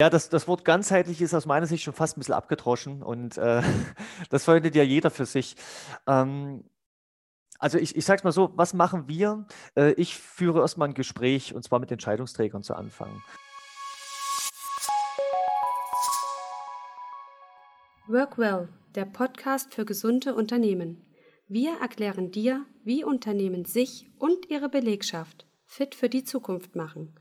Ja, das, das Wort ganzheitlich ist aus meiner Sicht schon fast ein bisschen abgedroschen und äh, das verwendet ja jeder für sich. Ähm, also ich, ich sage es mal so, was machen wir? Äh, ich führe erstmal ein Gespräch und zwar mit Entscheidungsträgern zu Anfang. Workwell, der Podcast für gesunde Unternehmen. Wir erklären dir, wie Unternehmen sich und ihre Belegschaft fit für die Zukunft machen.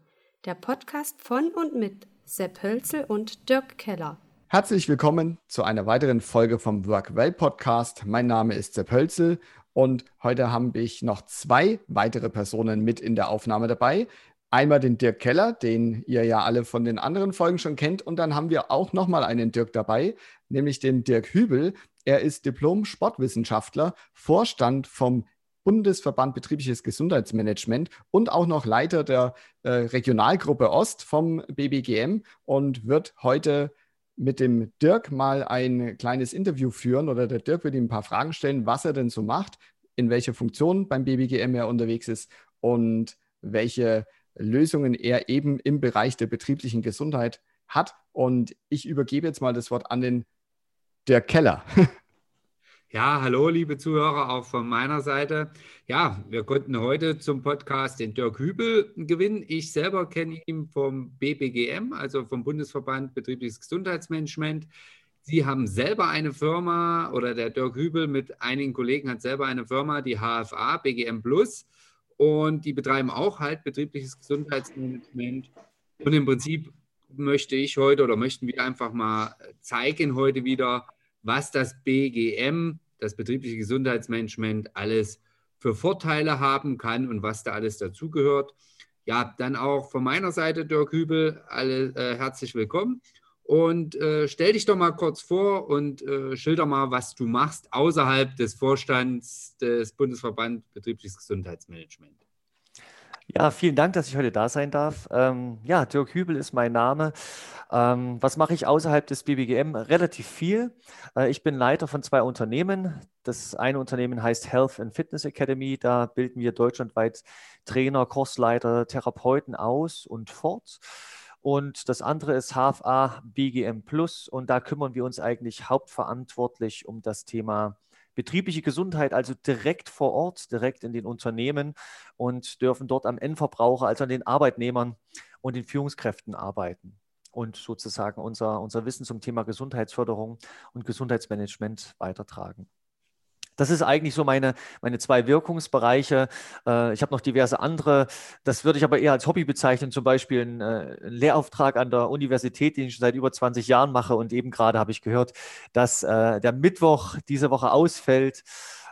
Der Podcast von und mit Sepp Hölzel und Dirk Keller. Herzlich willkommen zu einer weiteren Folge vom Workwell Podcast. Mein Name ist Sepp Hölzel und heute habe ich noch zwei weitere Personen mit in der Aufnahme dabei. Einmal den Dirk Keller, den ihr ja alle von den anderen Folgen schon kennt. Und dann haben wir auch nochmal einen Dirk dabei, nämlich den Dirk Hübel. Er ist Diplom-Sportwissenschaftler, Vorstand vom Bundesverband Betriebliches Gesundheitsmanagement und auch noch Leiter der äh, Regionalgruppe Ost vom BBGM und wird heute mit dem Dirk mal ein kleines Interview führen oder der Dirk wird ihm ein paar Fragen stellen, was er denn so macht, in welcher Funktion beim BBGM er unterwegs ist und welche Lösungen er eben im Bereich der betrieblichen Gesundheit hat. Und ich übergebe jetzt mal das Wort an den Dirk Keller. Ja, hallo, liebe Zuhörer, auch von meiner Seite. Ja, wir konnten heute zum Podcast den Dirk Hübel gewinnen. Ich selber kenne ihn vom BBGM, also vom Bundesverband Betriebliches Gesundheitsmanagement. Sie haben selber eine Firma oder der Dirk Hübel mit einigen Kollegen hat selber eine Firma, die HFA, BGM Plus. Und die betreiben auch halt betriebliches Gesundheitsmanagement. Und im Prinzip möchte ich heute oder möchten wir einfach mal zeigen heute wieder, was das BGM, das betriebliche Gesundheitsmanagement, alles für Vorteile haben kann und was da alles dazugehört. Ja, dann auch von meiner Seite, Dirk Hübel, alle äh, herzlich willkommen. Und äh, stell dich doch mal kurz vor und äh, schilder mal, was du machst außerhalb des Vorstands des Bundesverband Betriebliches Gesundheitsmanagement. Ja, vielen Dank, dass ich heute da sein darf. Ähm, ja, Dirk Hübel ist mein Name. Ähm, was mache ich außerhalb des BBGM? Relativ viel. Äh, ich bin Leiter von zwei Unternehmen. Das eine Unternehmen heißt Health and Fitness Academy. Da bilden wir deutschlandweit Trainer, Kursleiter, Therapeuten aus und fort. Und das andere ist HFA BGM Plus. Und da kümmern wir uns eigentlich hauptverantwortlich um das Thema betriebliche Gesundheit, also direkt vor Ort, direkt in den Unternehmen und dürfen dort am Endverbraucher, also an den Arbeitnehmern und den Führungskräften arbeiten und sozusagen unser, unser Wissen zum Thema Gesundheitsförderung und Gesundheitsmanagement weitertragen. Das ist eigentlich so meine, meine zwei Wirkungsbereiche. Äh, ich habe noch diverse andere. Das würde ich aber eher als Hobby bezeichnen, zum Beispiel einen, äh, einen Lehrauftrag an der Universität, den ich schon seit über 20 Jahren mache. Und eben gerade habe ich gehört, dass äh, der Mittwoch diese Woche ausfällt.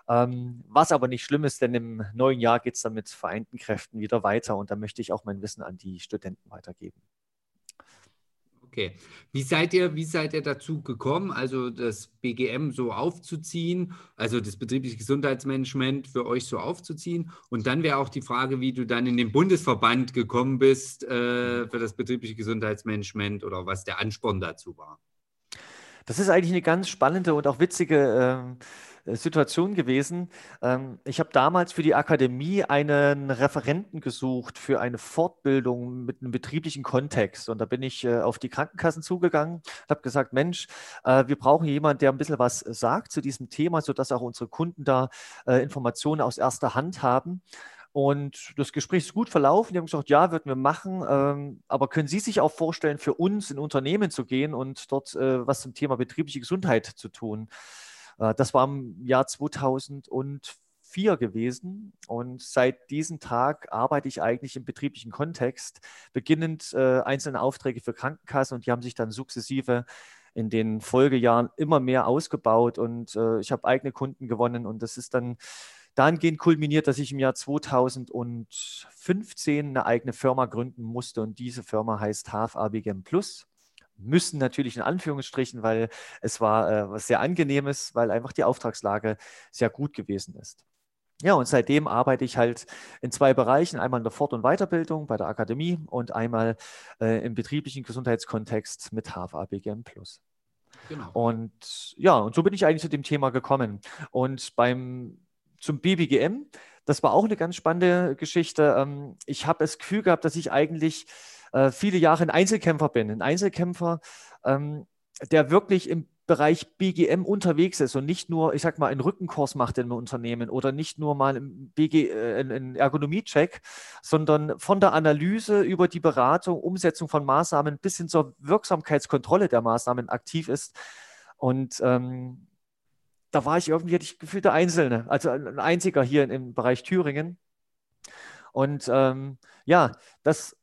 Ähm, was aber nicht schlimm ist, denn im neuen Jahr geht es dann mit vereinten Kräften wieder weiter. Und da möchte ich auch mein Wissen an die Studenten weitergeben. Okay. Wie seid ihr, wie seid ihr dazu gekommen, also das BGM so aufzuziehen, also das betriebliche Gesundheitsmanagement für euch so aufzuziehen? Und dann wäre auch die Frage, wie du dann in den Bundesverband gekommen bist äh, für das betriebliche Gesundheitsmanagement oder was der Ansporn dazu war. Das ist eigentlich eine ganz spannende und auch witzige äh, äh, Situation gewesen. Ähm, ich habe damals für die Akademie einen Referenten gesucht für eine Fortbildung mit einem betrieblichen Kontext. Und da bin ich äh, auf die Krankenkassen zugegangen und habe gesagt, Mensch, äh, wir brauchen jemanden, der ein bisschen was sagt zu diesem Thema, sodass auch unsere Kunden da Informationen aus erster Hand haben. Und das Gespräch ist gut verlaufen. Die haben gesagt, ja, würden wir machen. Ähm, aber können Sie sich auch vorstellen, für uns in Unternehmen zu gehen und dort was zum Thema betriebliche Gesundheit zu tun? Äh, das war im Jahr 2004 gewesen und seit diesem Tag arbeite ich eigentlich im betrieblichen Kontext, beginnend äh, einzelne Aufträge für Krankenkassen und die haben sich dann sukzessive in den Folgejahren immer mehr ausgebaut und äh, ich habe eigene Kunden gewonnen und das ist dann dahingehend kulminiert, dass ich im Jahr 2015 eine eigene Firma gründen musste und diese Firma heißt HFABGM Plus müssen natürlich in Anführungsstrichen, weil es war äh, was sehr angenehmes, weil einfach die Auftragslage sehr gut gewesen ist. Ja, und seitdem arbeite ich halt in zwei Bereichen, einmal in der Fort- und Weiterbildung bei der Akademie und einmal äh, im betrieblichen Gesundheitskontext mit HFA BGM Plus. Genau. Und ja, und so bin ich eigentlich zu dem Thema gekommen. Und beim zum BBGM, das war auch eine ganz spannende Geschichte. Ähm, ich habe das Gefühl gehabt, dass ich eigentlich äh, viele Jahre ein Einzelkämpfer bin. Ein Einzelkämpfer, ähm, der wirklich im Bereich BGM unterwegs ist und nicht nur, ich sag mal, einen Rückenkurs macht im Unternehmen oder nicht nur mal einen, äh, einen Ergonomie-Check, sondern von der Analyse über die Beratung, Umsetzung von Maßnahmen bis hin zur Wirksamkeitskontrolle der Maßnahmen aktiv ist. Und ähm, da war ich irgendwie, hatte ich gefühlt der Einzelne, also ein einziger hier im Bereich Thüringen. Und ähm, ja, das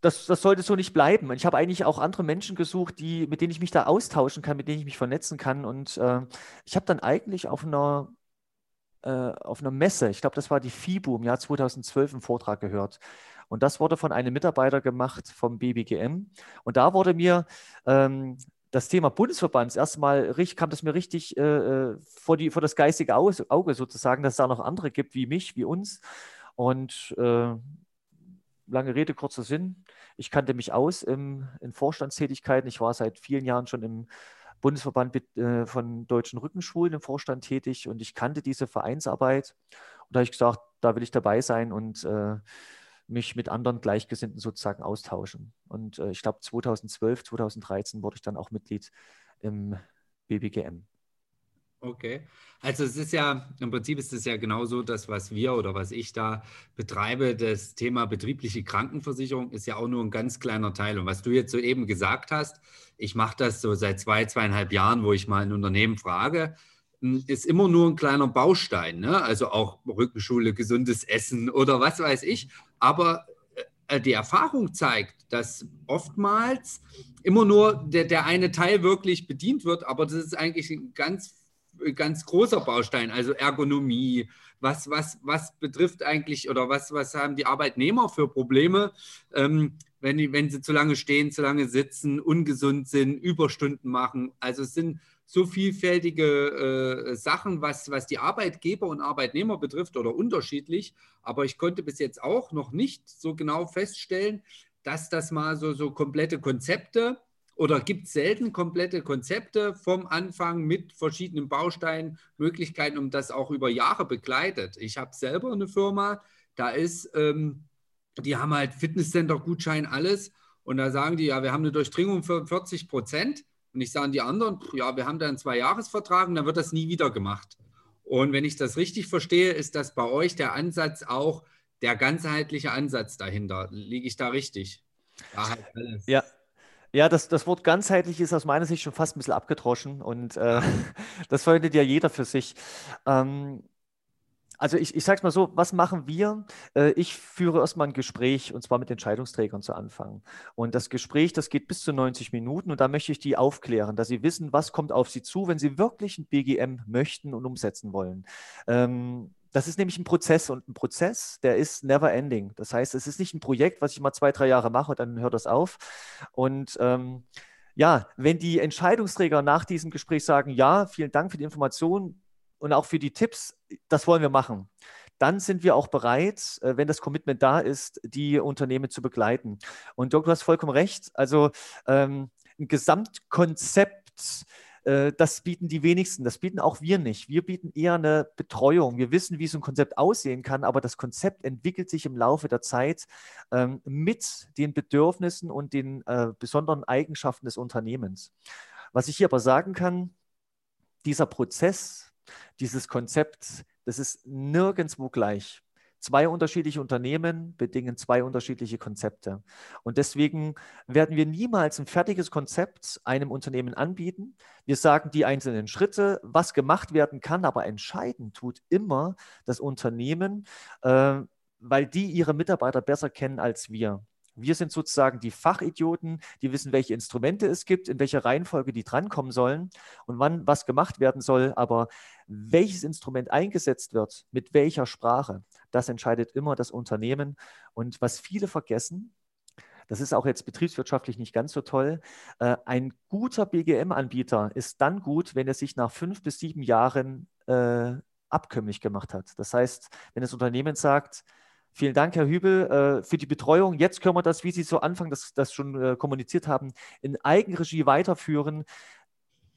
das, das sollte so nicht bleiben. Ich habe eigentlich auch andere Menschen gesucht, die, mit denen ich mich da austauschen kann, mit denen ich mich vernetzen kann. Und äh, ich habe dann eigentlich auf einer, äh, auf einer Messe, ich glaube, das war die FIBU im Jahr 2012, einen Vortrag gehört. Und das wurde von einem Mitarbeiter gemacht vom BBGM. Und da wurde mir ähm, das Thema Bundesverband erstmal kam das mir richtig äh, äh, vor, die, vor das geistige Auge sozusagen, dass es da noch andere gibt wie mich, wie uns. Und äh, lange Rede, kurzer Sinn. Ich kannte mich aus im, in Vorstandstätigkeiten. Ich war seit vielen Jahren schon im Bundesverband äh, von deutschen Rückenschulen im Vorstand tätig und ich kannte diese Vereinsarbeit. Und da habe ich gesagt, da will ich dabei sein und äh, mich mit anderen Gleichgesinnten sozusagen austauschen. Und äh, ich glaube, 2012, 2013 wurde ich dann auch Mitglied im BBGM. Okay. Also es ist ja, im Prinzip ist es ja genauso das, was wir oder was ich da betreibe. Das Thema betriebliche Krankenversicherung ist ja auch nur ein ganz kleiner Teil. Und was du jetzt soeben gesagt hast, ich mache das so seit zwei, zweieinhalb Jahren, wo ich mal ein Unternehmen frage, ist immer nur ein kleiner Baustein. Ne? Also auch Rückenschule, gesundes Essen oder was weiß ich. Aber äh, die Erfahrung zeigt, dass oftmals immer nur der, der eine Teil wirklich bedient wird, aber das ist eigentlich ein ganz ganz großer Baustein, also Ergonomie. Was, was, was betrifft eigentlich oder was, was haben die Arbeitnehmer für Probleme, ähm, wenn, die, wenn sie zu lange stehen, zu lange sitzen, ungesund sind, Überstunden machen? Also es sind so vielfältige äh, Sachen, was, was die Arbeitgeber und Arbeitnehmer betrifft oder unterschiedlich. Aber ich konnte bis jetzt auch noch nicht so genau feststellen, dass das mal so, so komplette Konzepte oder gibt selten komplette Konzepte vom Anfang mit verschiedenen Bausteinen, Möglichkeiten, um das auch über Jahre begleitet? Ich habe selber eine Firma, da ist, ähm, die haben halt Fitnesscenter-Gutschein, alles. Und da sagen die, ja, wir haben eine Durchdringung für 40 Prozent. Und ich sage die anderen, ja, wir haben da einen Zwei-Jahres-Vertrag und dann wird das nie wieder gemacht. Und wenn ich das richtig verstehe, ist das bei euch der Ansatz auch der ganzheitliche Ansatz dahinter. Liege ich da richtig? Da halt ja, ja, das, das Wort ganzheitlich ist aus meiner Sicht schon fast ein bisschen abgedroschen und äh, das verwendet ja jeder für sich. Ähm, also ich, ich sage es mal so, was machen wir? Äh, ich führe erstmal ein Gespräch und zwar mit Entscheidungsträgern zu Anfang. Und das Gespräch, das geht bis zu 90 Minuten und da möchte ich die aufklären, dass sie wissen, was kommt auf sie zu, wenn sie wirklich ein BGM möchten und umsetzen wollen. Ähm, das ist nämlich ein Prozess und ein Prozess, der ist never ending. Das heißt, es ist nicht ein Projekt, was ich mal zwei, drei Jahre mache und dann hört das auf. Und ähm, ja, wenn die Entscheidungsträger nach diesem Gespräch sagen, ja, vielen Dank für die Information und auch für die Tipps, das wollen wir machen, dann sind wir auch bereit, äh, wenn das Commitment da ist, die Unternehmen zu begleiten. Und Doc, du hast vollkommen recht. Also ähm, ein Gesamtkonzept, äh, das bieten die wenigsten, das bieten auch wir nicht. Wir bieten eher eine Betreuung. Wir wissen, wie so ein Konzept aussehen kann, aber das Konzept entwickelt sich im Laufe der Zeit ähm, mit den Bedürfnissen und den äh, besonderen Eigenschaften des Unternehmens. Was ich hier aber sagen kann, dieser Prozess, dieses Konzept, das ist nirgendwo gleich. Zwei unterschiedliche Unternehmen bedingen zwei unterschiedliche Konzepte. Und deswegen werden wir niemals ein fertiges Konzept einem Unternehmen anbieten. Wir sagen die einzelnen Schritte, was gemacht werden kann, aber entscheiden tut immer das Unternehmen, äh, weil die ihre Mitarbeiter besser kennen als wir. Wir sind sozusagen die Fachidioten, die wissen, welche Instrumente es gibt, in welcher Reihenfolge die drankommen sollen und wann was gemacht werden soll. Aber welches Instrument eingesetzt wird, mit welcher Sprache, das entscheidet immer das Unternehmen. Und was viele vergessen, das ist auch jetzt betriebswirtschaftlich nicht ganz so toll. Äh, ein guter BGM-Anbieter ist dann gut, wenn er sich nach fünf bis sieben Jahren äh, abkömmlich gemacht hat. Das heißt, wenn das Unternehmen sagt, Vielen Dank, Herr Hübel, äh, für die Betreuung. Jetzt können wir das, wie Sie so Anfang das, das schon äh, kommuniziert haben, in Eigenregie weiterführen.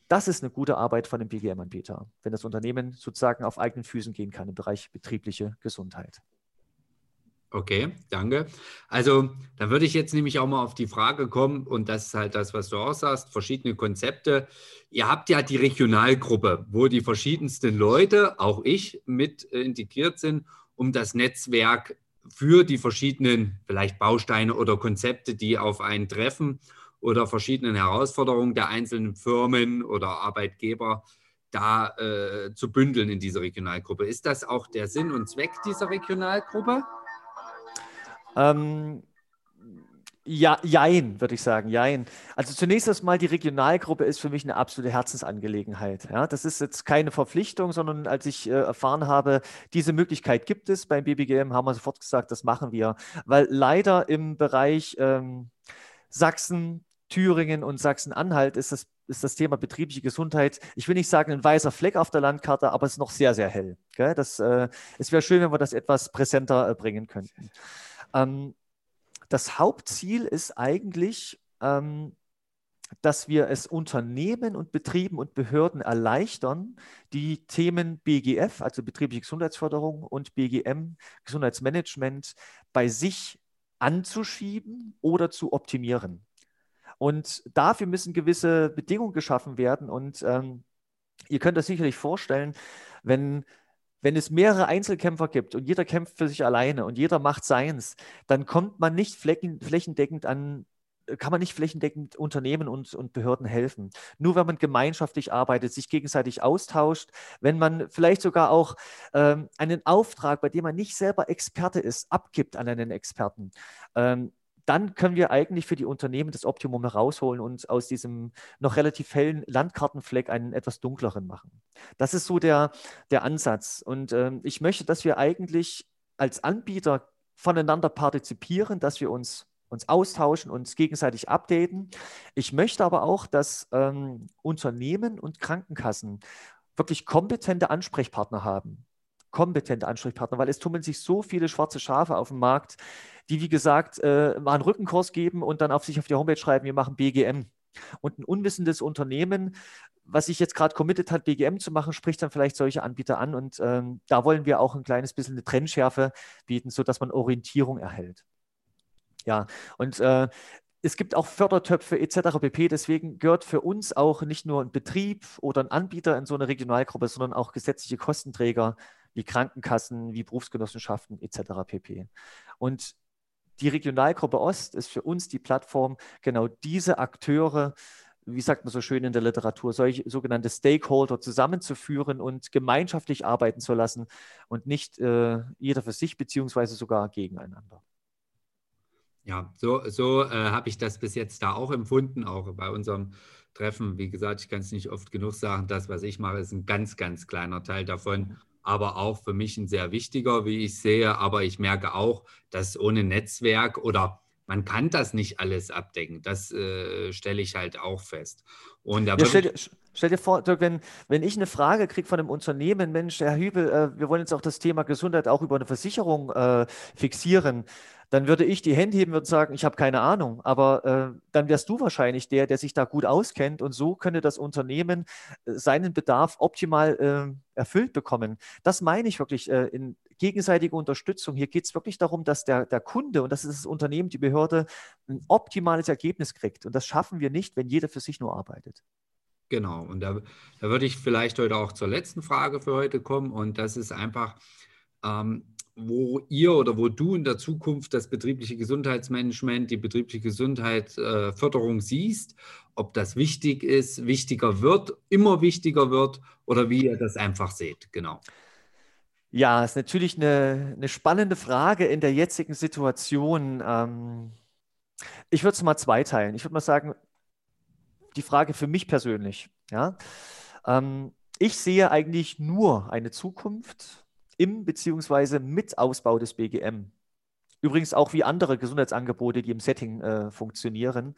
Das ist eine gute Arbeit von einem BGM-Anbieter, wenn das Unternehmen sozusagen auf eigenen Füßen gehen kann im Bereich betriebliche Gesundheit. Okay, danke. Also, da würde ich jetzt nämlich auch mal auf die Frage kommen, und das ist halt das, was du auch sagst, verschiedene Konzepte. Ihr habt ja die Regionalgruppe, wo die verschiedensten Leute, auch ich, mit äh, integriert sind, um das Netzwerk für die verschiedenen vielleicht Bausteine oder Konzepte, die auf einen treffen oder verschiedenen Herausforderungen der einzelnen Firmen oder Arbeitgeber da äh, zu bündeln in dieser Regionalgruppe. Ist das auch der Sinn und Zweck dieser Regionalgruppe? Ähm, ja, jein, würde ich sagen, jein. Also zunächst erstmal, die Regionalgruppe ist für mich eine absolute Herzensangelegenheit. Ja, das ist jetzt keine Verpflichtung, sondern als ich äh, erfahren habe, diese Möglichkeit gibt es beim BBGM, haben wir sofort gesagt, das machen wir. Weil leider im Bereich ähm, Sachsen, Thüringen und Sachsen-Anhalt ist das, ist das Thema betriebliche Gesundheit, ich will nicht sagen ein weißer Fleck auf der Landkarte, aber es ist noch sehr, sehr hell. Gell? Das, äh, es wäre schön, wenn wir das etwas präsenter äh, bringen könnten. Ähm, das Hauptziel ist eigentlich, ähm, dass wir es Unternehmen und Betrieben und Behörden erleichtern, die Themen BGF, also betriebliche Gesundheitsförderung und BGM, Gesundheitsmanagement, bei sich anzuschieben oder zu optimieren. Und dafür müssen gewisse Bedingungen geschaffen werden. Und ähm, ihr könnt das sicherlich vorstellen, wenn wenn es mehrere Einzelkämpfer gibt und jeder kämpft für sich alleine und jeder macht seins, dann kommt man nicht flächen, flächendeckend an, kann man nicht flächendeckend Unternehmen und, und Behörden helfen. Nur wenn man gemeinschaftlich arbeitet, sich gegenseitig austauscht, wenn man vielleicht sogar auch ähm, einen Auftrag, bei dem man nicht selber Experte ist, abgibt an einen Experten. Ähm, dann können wir eigentlich für die Unternehmen das Optimum herausholen und aus diesem noch relativ hellen Landkartenfleck einen etwas dunkleren machen. Das ist so der, der Ansatz. Und ähm, ich möchte, dass wir eigentlich als Anbieter voneinander partizipieren, dass wir uns uns austauschen, uns gegenseitig updaten. Ich möchte aber auch, dass ähm, Unternehmen und Krankenkassen wirklich kompetente Ansprechpartner haben kompetente Ansprechpartner, weil es tummeln sich so viele schwarze Schafe auf dem Markt, die, wie gesagt, äh, mal einen Rückenkurs geben und dann auf sich auf die Homepage schreiben, wir machen BGM. Und ein unwissendes Unternehmen, was sich jetzt gerade committed hat, BGM zu machen, spricht dann vielleicht solche Anbieter an. Und ähm, da wollen wir auch ein kleines bisschen eine Trennschärfe bieten, sodass man Orientierung erhält. Ja, und äh, es gibt auch Fördertöpfe etc. pp. Deswegen gehört für uns auch nicht nur ein Betrieb oder ein Anbieter in so eine Regionalgruppe, sondern auch gesetzliche Kostenträger wie Krankenkassen, wie Berufsgenossenschaften etc. pp. Und die Regionalgruppe Ost ist für uns die Plattform, genau diese Akteure, wie sagt man so schön in der Literatur, solche sogenannte Stakeholder zusammenzuführen und gemeinschaftlich arbeiten zu lassen und nicht äh, jeder für sich beziehungsweise sogar gegeneinander. Ja, so, so äh, habe ich das bis jetzt da auch empfunden, auch bei unserem Treffen. Wie gesagt, ich kann es nicht oft genug sagen, das, was ich mache, ist ein ganz, ganz kleiner Teil davon aber auch für mich ein sehr wichtiger, wie ich sehe. Aber ich merke auch, dass ohne Netzwerk oder man kann das nicht alles abdecken. Das äh, stelle ich halt auch fest. Und da ja, stell, stell, dir vor, Dirk, wenn, wenn ich eine Frage kriege von einem Unternehmen, Mensch, Herr Hübel, äh, wir wollen jetzt auch das Thema Gesundheit auch über eine Versicherung äh, fixieren dann würde ich die Hände heben und sagen, ich habe keine Ahnung. Aber äh, dann wärst du wahrscheinlich der, der sich da gut auskennt und so könnte das Unternehmen äh, seinen Bedarf optimal äh, erfüllt bekommen. Das meine ich wirklich äh, in gegenseitiger Unterstützung. Hier geht es wirklich darum, dass der, der Kunde und das ist das Unternehmen, die Behörde, ein optimales Ergebnis kriegt. Und das schaffen wir nicht, wenn jeder für sich nur arbeitet. Genau, und da, da würde ich vielleicht heute auch zur letzten Frage für heute kommen. Und das ist einfach, ähm, wo ihr oder wo du in der Zukunft das betriebliche Gesundheitsmanagement, die betriebliche Gesundheitsförderung siehst, ob das wichtig ist, wichtiger wird, immer wichtiger wird oder wie ihr das einfach seht. Genau. Ja, ist natürlich eine, eine spannende Frage in der jetzigen Situation. Ähm, ich würde es mal zweiteilen. Ich würde mal sagen, die Frage für mich persönlich. Ja? Ähm, ich sehe eigentlich nur eine Zukunft im bzw. mit Ausbau des BGM. Übrigens auch wie andere Gesundheitsangebote, die im Setting äh, funktionieren,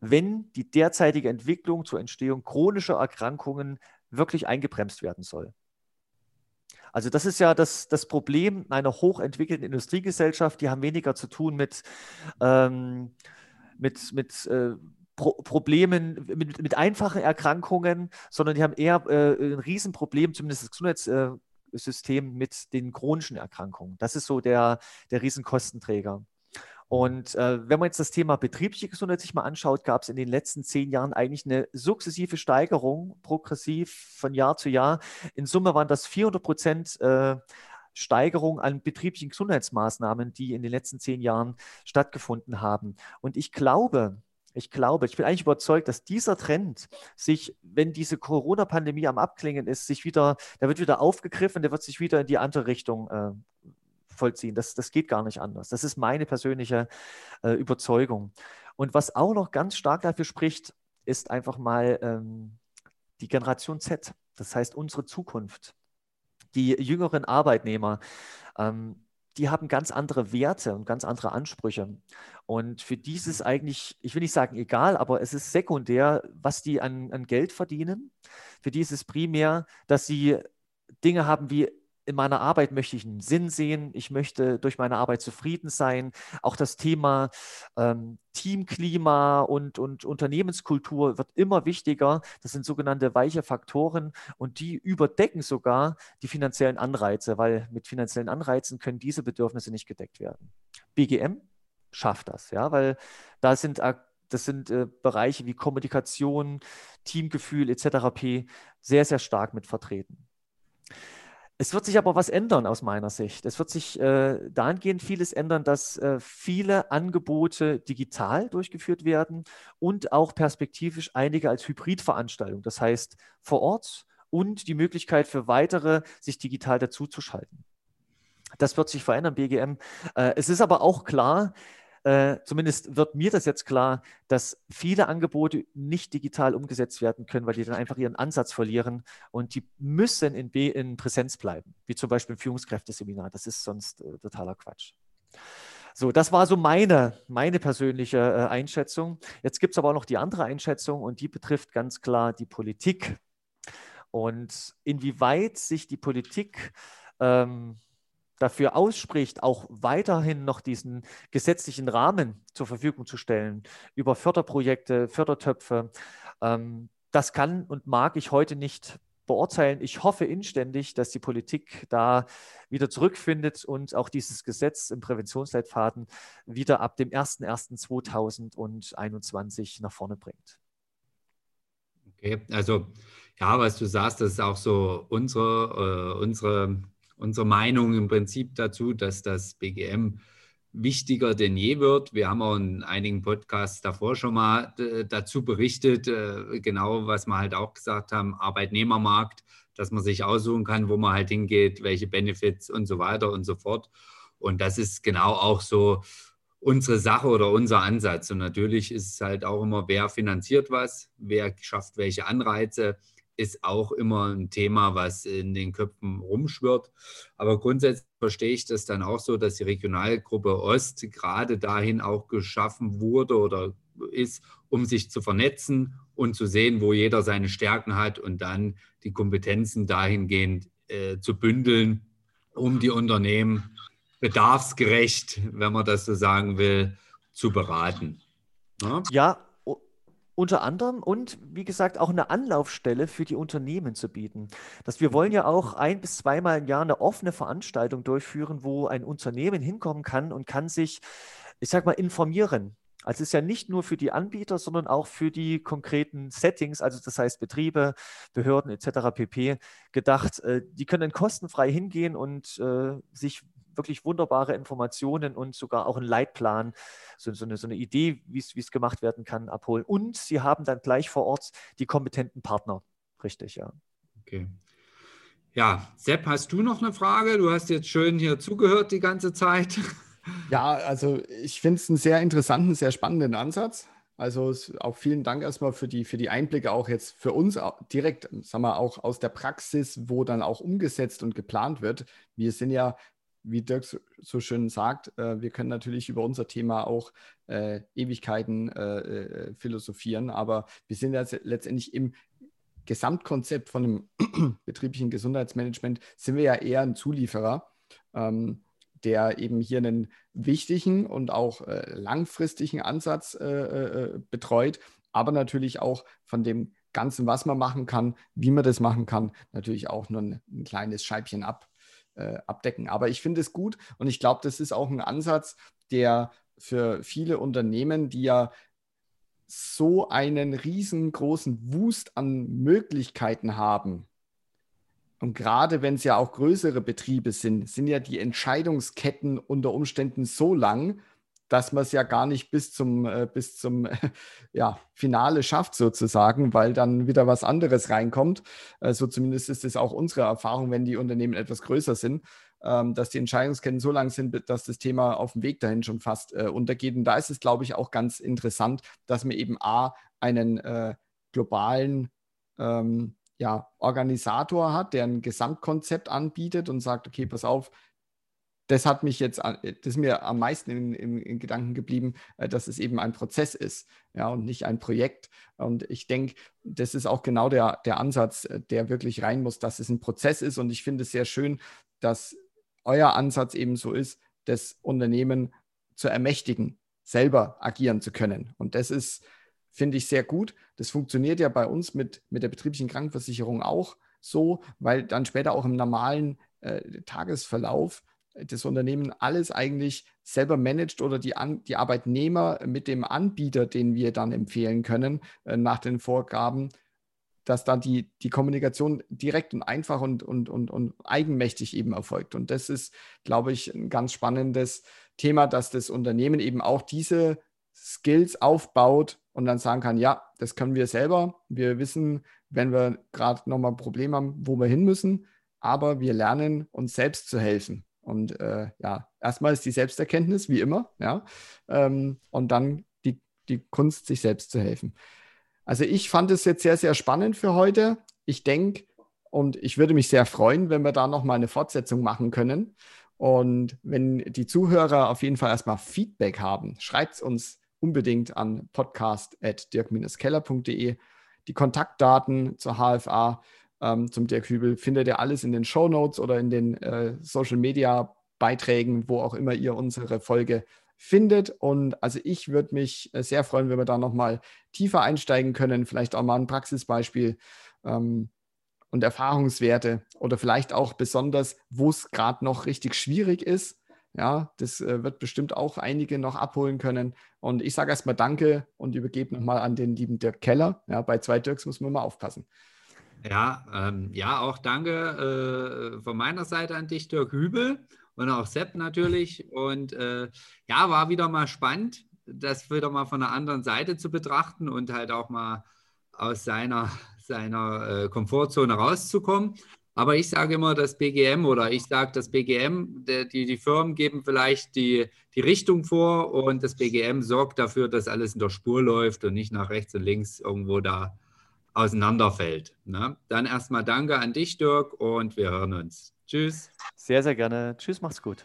wenn die derzeitige Entwicklung zur Entstehung chronischer Erkrankungen wirklich eingebremst werden soll. Also das ist ja das, das Problem einer hochentwickelten Industriegesellschaft. Die haben weniger zu tun mit, ähm, mit, mit äh, Pro Problemen, mit, mit, einfachen Erkrankungen, sondern die haben eher äh, ein Riesenproblem, zumindest das Gesundheits, äh, System mit den chronischen Erkrankungen. Das ist so der, der Riesenkostenträger. Und äh, wenn man jetzt das Thema betriebliche Gesundheit sich mal anschaut, gab es in den letzten zehn Jahren eigentlich eine sukzessive Steigerung, progressiv von Jahr zu Jahr. In Summe waren das 400 Prozent äh, Steigerung an betrieblichen Gesundheitsmaßnahmen, die in den letzten zehn Jahren stattgefunden haben. Und ich glaube, ich glaube, ich bin eigentlich überzeugt, dass dieser Trend sich, wenn diese Corona-Pandemie am Abklingen ist, sich wieder, der wird wieder aufgegriffen, der wird sich wieder in die andere Richtung äh, vollziehen. Das, das geht gar nicht anders. Das ist meine persönliche äh, Überzeugung. Und was auch noch ganz stark dafür spricht, ist einfach mal ähm, die Generation Z, das heißt unsere Zukunft. Die jüngeren Arbeitnehmer, ähm, die haben ganz andere Werte und ganz andere Ansprüche. Und für dieses eigentlich, ich will nicht sagen egal, aber es ist sekundär, was die an, an Geld verdienen. Für die ist es primär, dass sie Dinge haben wie in meiner Arbeit möchte ich einen Sinn sehen, ich möchte durch meine Arbeit zufrieden sein. Auch das Thema ähm, Teamklima und, und Unternehmenskultur wird immer wichtiger. Das sind sogenannte weiche Faktoren und die überdecken sogar die finanziellen Anreize, weil mit finanziellen Anreizen können diese Bedürfnisse nicht gedeckt werden. BGM schafft das, ja, weil da sind das sind äh, Bereiche wie Kommunikation, Teamgefühl etc. p. sehr, sehr stark mit vertreten. Es wird sich aber was ändern aus meiner Sicht. Es wird sich äh, dahingehend vieles ändern, dass äh, viele Angebote digital durchgeführt werden und auch perspektivisch einige als Hybridveranstaltung. Das heißt vor Ort und die Möglichkeit für weitere, sich digital dazuzuschalten. Das wird sich verändern, BGM. Äh, es ist aber auch klar, äh, zumindest wird mir das jetzt klar, dass viele Angebote nicht digital umgesetzt werden können, weil die dann einfach ihren Ansatz verlieren und die müssen in, B in Präsenz bleiben, wie zum Beispiel im Führungskräfteseminar. Das ist sonst äh, totaler Quatsch. So, das war so meine, meine persönliche äh, Einschätzung. Jetzt gibt es aber auch noch die andere Einschätzung und die betrifft ganz klar die Politik. Und inwieweit sich die Politik ähm, dafür ausspricht, auch weiterhin noch diesen gesetzlichen Rahmen zur Verfügung zu stellen über Förderprojekte, Fördertöpfe. Ähm, das kann und mag ich heute nicht beurteilen. Ich hoffe inständig, dass die Politik da wieder zurückfindet und auch dieses Gesetz im Präventionsleitfaden wieder ab dem 01.01.2021 nach vorne bringt. Okay, also ja, was du sagst, das ist auch so unsere, äh, unsere unsere Meinung im Prinzip dazu, dass das BGM wichtiger denn je wird. Wir haben auch in einigen Podcasts davor schon mal äh, dazu berichtet, äh, genau was wir halt auch gesagt haben, Arbeitnehmermarkt, dass man sich aussuchen kann, wo man halt hingeht, welche Benefits und so weiter und so fort. Und das ist genau auch so unsere Sache oder unser Ansatz. Und natürlich ist es halt auch immer, wer finanziert was, wer schafft welche Anreize, ist auch immer ein Thema, was in den Köpfen rumschwirrt. Aber grundsätzlich verstehe ich das dann auch so, dass die Regionalgruppe Ost gerade dahin auch geschaffen wurde oder ist, um sich zu vernetzen und zu sehen, wo jeder seine Stärken hat und dann die Kompetenzen dahingehend äh, zu bündeln, um die Unternehmen bedarfsgerecht, wenn man das so sagen will, zu beraten. Ja, ja unter anderem und wie gesagt auch eine Anlaufstelle für die Unternehmen zu bieten. Dass wir wollen ja auch ein bis zweimal im Jahr eine offene Veranstaltung durchführen, wo ein Unternehmen hinkommen kann und kann sich, ich sag mal, informieren. Also es ist ja nicht nur für die Anbieter, sondern auch für die konkreten Settings, also das heißt Betriebe, Behörden etc. pp. gedacht. Äh, die können kostenfrei hingehen und äh, sich wirklich wunderbare Informationen und sogar auch einen Leitplan, so, so, eine, so eine Idee, wie es gemacht werden kann, abholen. Und sie haben dann gleich vor Ort die kompetenten Partner. Richtig, ja. Okay. Ja, Sepp, hast du noch eine Frage? Du hast jetzt schön hier zugehört die ganze Zeit. Ja, also ich finde es einen sehr interessanten, sehr spannenden Ansatz. Also auch vielen Dank erstmal für die, für die Einblicke auch jetzt für uns direkt, sagen wir, auch aus der Praxis, wo dann auch umgesetzt und geplant wird. Wir sind ja wie Dirk so schön sagt, äh, wir können natürlich über unser Thema auch äh, Ewigkeiten äh, äh philosophieren, aber wir sind ja letztendlich im Gesamtkonzept von einem betrieblichen Gesundheitsmanagement, sind wir ja eher ein Zulieferer, ähm, der eben hier einen wichtigen und auch äh, langfristigen Ansatz äh, betreut, aber natürlich auch von dem Ganzen, was man machen kann, wie man das machen kann, natürlich auch nur ein, ein kleines Scheibchen ab, äh, abdecken. Aber ich finde es gut und ich glaube, das ist auch ein Ansatz, der für viele Unternehmen, die ja so einen riesengroßen Wust an Möglichkeiten haben. Und gerade wenn es ja auch größere Betriebe sind, sind ja die Entscheidungsketten unter Umständen so lang, dass man es ja gar nicht bis zum, äh, bis zum ja, Finale schafft, sozusagen, weil dann wieder was anderes reinkommt. Äh, so zumindest ist es auch unsere Erfahrung, wenn die Unternehmen etwas größer sind, ähm, dass die Entscheidungsketten so lang sind, dass das Thema auf dem Weg dahin schon fast äh, untergeht. Und da ist es, glaube ich, auch ganz interessant, dass man eben A, einen äh, globalen ähm, ja, Organisator hat, der ein Gesamtkonzept anbietet und sagt, okay, pass auf, das hat mich jetzt, das ist mir am meisten in, in, in, Gedanken geblieben, äh, dass es eben ein Prozess ist, ja, und nicht ein Projekt. Und ich denke, das ist auch genau der, der Ansatz, äh, der wirklich rein muss, dass es ein Prozess ist. Und ich finde es sehr schön, dass euer Ansatz eben so ist, das Unternehmen zu ermächtigen, selber agieren zu können. Und das ist, finde ich, sehr gut. Das funktioniert ja bei uns mit, mit der betrieblichen Krankenversicherung auch so, weil dann später auch im normalen äh, Tagesverlauf das Unternehmen alles eigentlich selber managt oder die, An die Arbeitnehmer mit dem Anbieter, den wir dann empfehlen können, äh, nach den Vorgaben, dass dann die, die Kommunikation direkt und einfach und, und, und, und eigenmächtig eben erfolgt. Und das ist, glaube ich, ein ganz spannendes Thema, dass das Unternehmen eben auch diese Skills aufbaut und dann sagen kann, ja, das können wir selber. Wir wissen, wenn wir gerade nochmal ein Problem haben, wo wir hin müssen, aber wir lernen uns selbst zu helfen. Und äh, ja, erstmal ist die Selbsterkenntnis, wie immer, ja, ähm, und dann die, die Kunst, sich selbst zu helfen. Also ich fand es jetzt sehr, sehr spannend für heute. Ich denke, und ich würde mich sehr freuen, wenn wir da nochmal eine Fortsetzung machen können. Und wenn die Zuhörer auf jeden Fall erstmal Feedback haben, schreibt es uns unbedingt an podcast.dirk-keller.de. Die Kontaktdaten zur HFA ähm, zum Dirk Hübel findet ihr alles in den Show Notes oder in den äh, Social Media Beiträgen, wo auch immer ihr unsere Folge findet. Und also ich würde mich äh, sehr freuen, wenn wir da nochmal tiefer einsteigen können, vielleicht auch mal ein Praxisbeispiel ähm, und Erfahrungswerte oder vielleicht auch besonders, wo es gerade noch richtig schwierig ist. Ja, das äh, wird bestimmt auch einige noch abholen können. Und ich sage erstmal Danke und übergebe nochmal an den lieben Dirk Keller. Ja, bei zwei Dirks muss man mal aufpassen. Ja, ähm, ja, auch danke äh, von meiner Seite an dich, Dirk Hübel und auch Sepp natürlich. Und äh, ja, war wieder mal spannend, das wieder mal von einer anderen Seite zu betrachten und halt auch mal aus seiner, seiner äh, Komfortzone rauszukommen. Aber ich sage immer, das BGM oder ich sage, das BGM, der, die, die Firmen geben vielleicht die, die Richtung vor und das BGM sorgt dafür, dass alles in der Spur läuft und nicht nach rechts und links irgendwo da auseinanderfällt. Ne? Dann erstmal danke an dich, Dirk, und wir hören uns. Tschüss. Sehr, sehr gerne. Tschüss, macht's gut.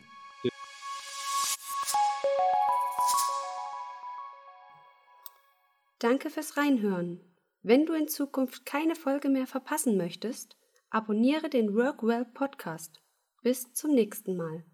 Danke fürs Reinhören. Wenn du in Zukunft keine Folge mehr verpassen möchtest, abonniere den Workwell Podcast. Bis zum nächsten Mal.